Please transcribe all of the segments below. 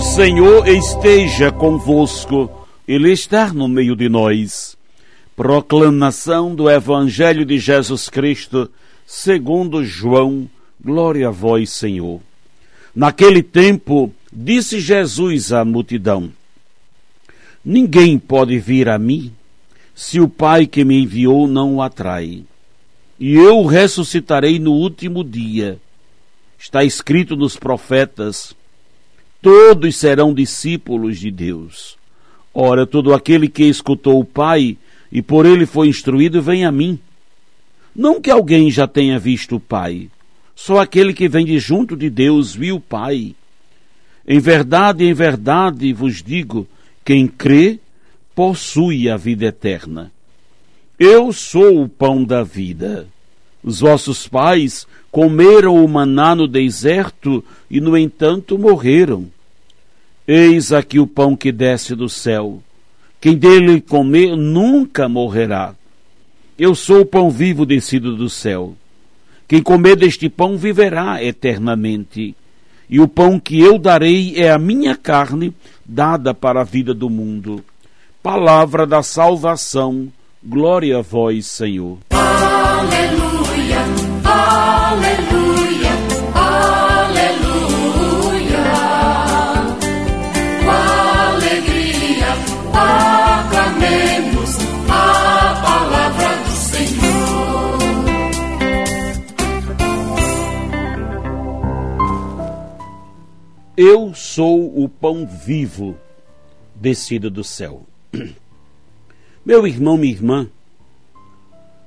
Senhor esteja convosco, Ele está no meio de nós. Proclamação do Evangelho de Jesus Cristo, segundo João, glória a vós, Senhor. Naquele tempo, disse Jesus à multidão: Ninguém pode vir a mim se o Pai que me enviou não o atrai. E eu o ressuscitarei no último dia. Está escrito nos profetas: todos serão discípulos de Deus. Ora, todo aquele que escutou o Pai e por ele foi instruído, vem a mim. Não que alguém já tenha visto o Pai, só aquele que vem de junto de Deus viu o Pai. Em verdade, em verdade vos digo: quem crê possui a vida eterna. Eu sou o pão da vida. Os vossos pais comeram o maná no deserto e, no entanto, morreram. Eis aqui o pão que desce do céu. Quem dele comer nunca morrerá. Eu sou o pão vivo descido do céu. Quem comer deste pão viverá eternamente. E o pão que eu darei é a minha carne, dada para a vida do mundo. Palavra da salvação. Glória a vós, Senhor. Aleluia. Eu sou o pão vivo descido do céu. Meu irmão, minha irmã,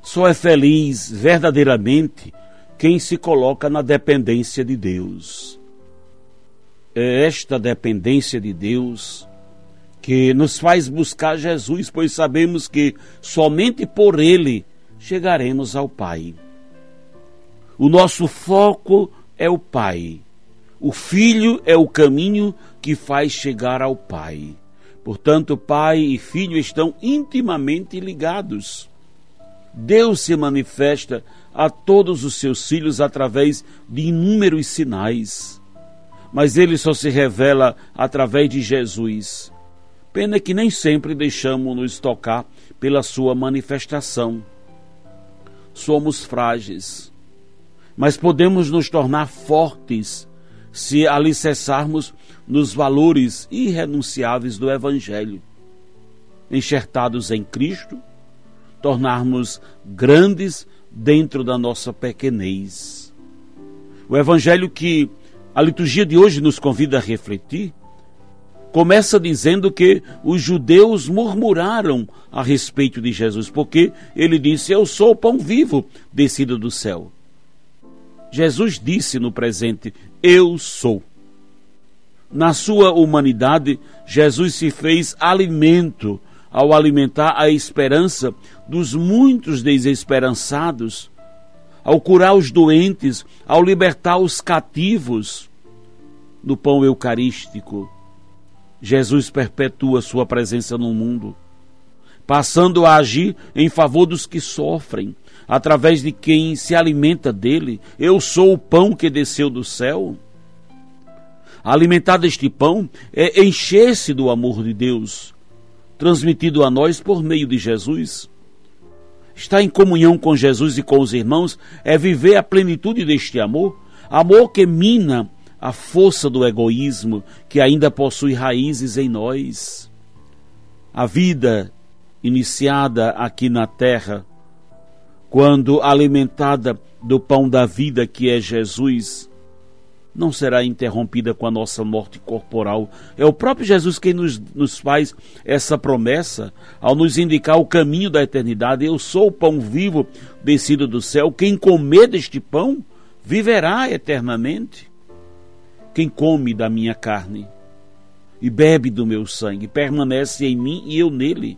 só é feliz verdadeiramente quem se coloca na dependência de Deus. É esta dependência de Deus que nos faz buscar Jesus, pois sabemos que somente por Ele chegaremos ao Pai. O nosso foco é o Pai. O Filho é o caminho que faz chegar ao Pai. Portanto, Pai e Filho estão intimamente ligados. Deus se manifesta a todos os seus filhos através de inúmeros sinais. Mas ele só se revela através de Jesus. Pena que nem sempre deixamos nos tocar pela sua manifestação. Somos frágeis, mas podemos nos tornar fortes se alicerçarmos nos valores irrenunciáveis do Evangelho. Enxertados em Cristo, tornarmos grandes dentro da nossa pequenez. O evangelho que a liturgia de hoje nos convida a refletir começa dizendo que os judeus murmuraram a respeito de Jesus, porque ele disse: Eu sou o pão vivo descido do céu. Jesus disse no presente: Eu sou. Na sua humanidade, Jesus se fez alimento ao alimentar a esperança dos muitos desesperançados, ao curar os doentes, ao libertar os cativos. No pão eucarístico, Jesus perpetua sua presença no mundo, passando a agir em favor dos que sofrem, através de quem se alimenta dele. Eu sou o pão que desceu do céu. Alimentar deste pão é encher-se do amor de Deus, transmitido a nós por meio de Jesus. Estar em comunhão com Jesus e com os irmãos é viver a plenitude deste amor, amor que mina a força do egoísmo que ainda possui raízes em nós. A vida iniciada aqui na terra, quando alimentada do pão da vida que é Jesus, não será interrompida com a nossa morte corporal. É o próprio Jesus quem nos, nos faz essa promessa ao nos indicar o caminho da eternidade. Eu sou o pão vivo descido do céu. Quem comer deste pão viverá eternamente. Quem come da minha carne e bebe do meu sangue permanece em mim e eu nele.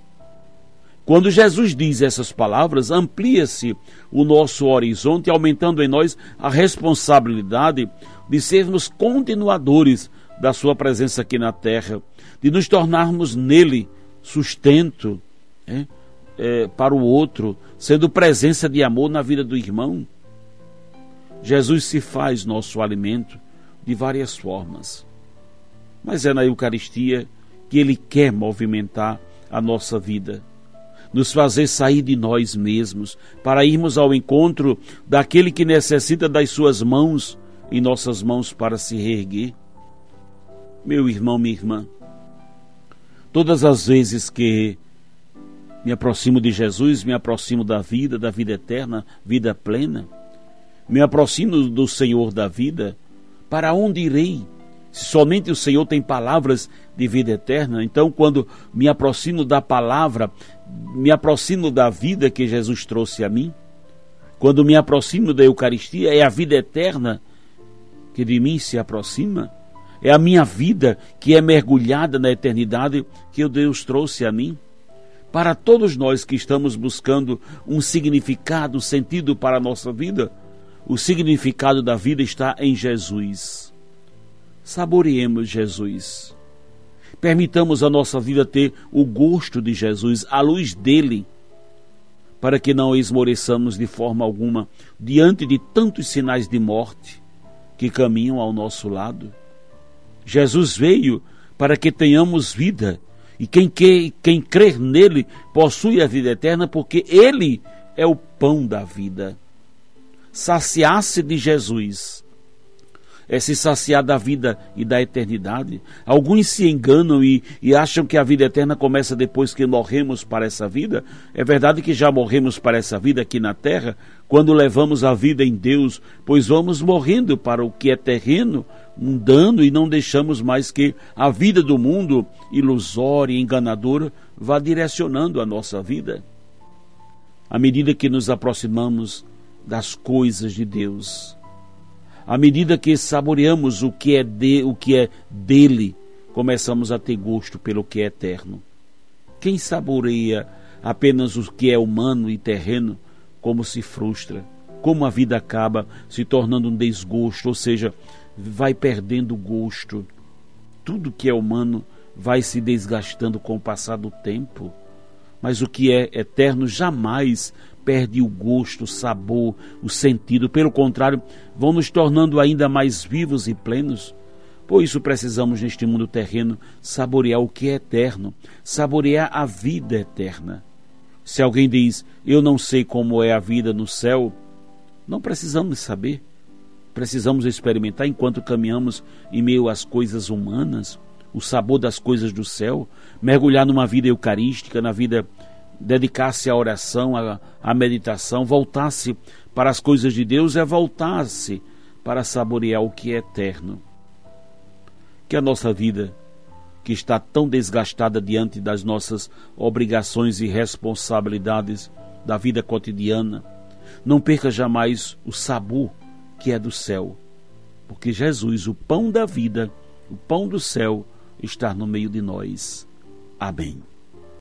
Quando Jesus diz essas palavras, amplia-se o nosso horizonte, aumentando em nós a responsabilidade de sermos continuadores da Sua presença aqui na terra, de nos tornarmos nele sustento é, é, para o outro, sendo presença de amor na vida do irmão. Jesus se faz nosso alimento de várias formas, mas é na Eucaristia que Ele quer movimentar a nossa vida nos fazer sair de nós mesmos, para irmos ao encontro daquele que necessita das suas mãos em nossas mãos para se reerguer. Meu irmão, minha irmã, todas as vezes que me aproximo de Jesus, me aproximo da vida, da vida eterna, vida plena, me aproximo do Senhor da vida, para onde irei? Somente o Senhor tem palavras de vida eterna, então quando me aproximo da palavra, me aproximo da vida que Jesus trouxe a mim, quando me aproximo da Eucaristia, é a vida eterna que de mim se aproxima, é a minha vida que é mergulhada na eternidade que o Deus trouxe a mim. Para todos nós que estamos buscando um significado, um sentido para a nossa vida, o significado da vida está em Jesus. Saboreemos Jesus. Permitamos a nossa vida ter o gosto de Jesus, a luz dele, para que não esmoreçamos de forma alguma diante de tantos sinais de morte que caminham ao nosso lado. Jesus veio para que tenhamos vida, e quem, quer, quem crer nele possui a vida eterna, porque ele é o pão da vida. Saciar-se de Jesus é se saciar da vida e da eternidade. Alguns se enganam e, e acham que a vida eterna começa depois que morremos para essa vida. É verdade que já morremos para essa vida aqui na terra, quando levamos a vida em Deus, pois vamos morrendo para o que é terreno, mundano, e não deixamos mais que a vida do mundo, ilusória e enganadora, vá direcionando a nossa vida. À medida que nos aproximamos das coisas de Deus, à medida que saboreamos o que é de, o que é dele, começamos a ter gosto pelo que é eterno. Quem saboreia apenas o que é humano e terreno, como se frustra, como a vida acaba se tornando um desgosto, ou seja, vai perdendo gosto. Tudo que é humano vai se desgastando com o passar do tempo, mas o que é eterno jamais perde o gosto, o sabor, o sentido. Pelo contrário, vão nos tornando ainda mais vivos e plenos. Por isso precisamos, neste mundo terreno, saborear o que é eterno, saborear a vida eterna. Se alguém diz, eu não sei como é a vida no céu, não precisamos saber. Precisamos experimentar enquanto caminhamos em meio às coisas humanas, o sabor das coisas do céu, mergulhar numa vida eucarística, na vida dedicar-se à oração, à, à meditação, voltar-se para as coisas de Deus é voltar-se para saborear o que é eterno. Que a nossa vida, que está tão desgastada diante das nossas obrigações e responsabilidades da vida cotidiana, não perca jamais o sabor que é do céu, porque Jesus, o pão da vida, o pão do céu, está no meio de nós. Amém.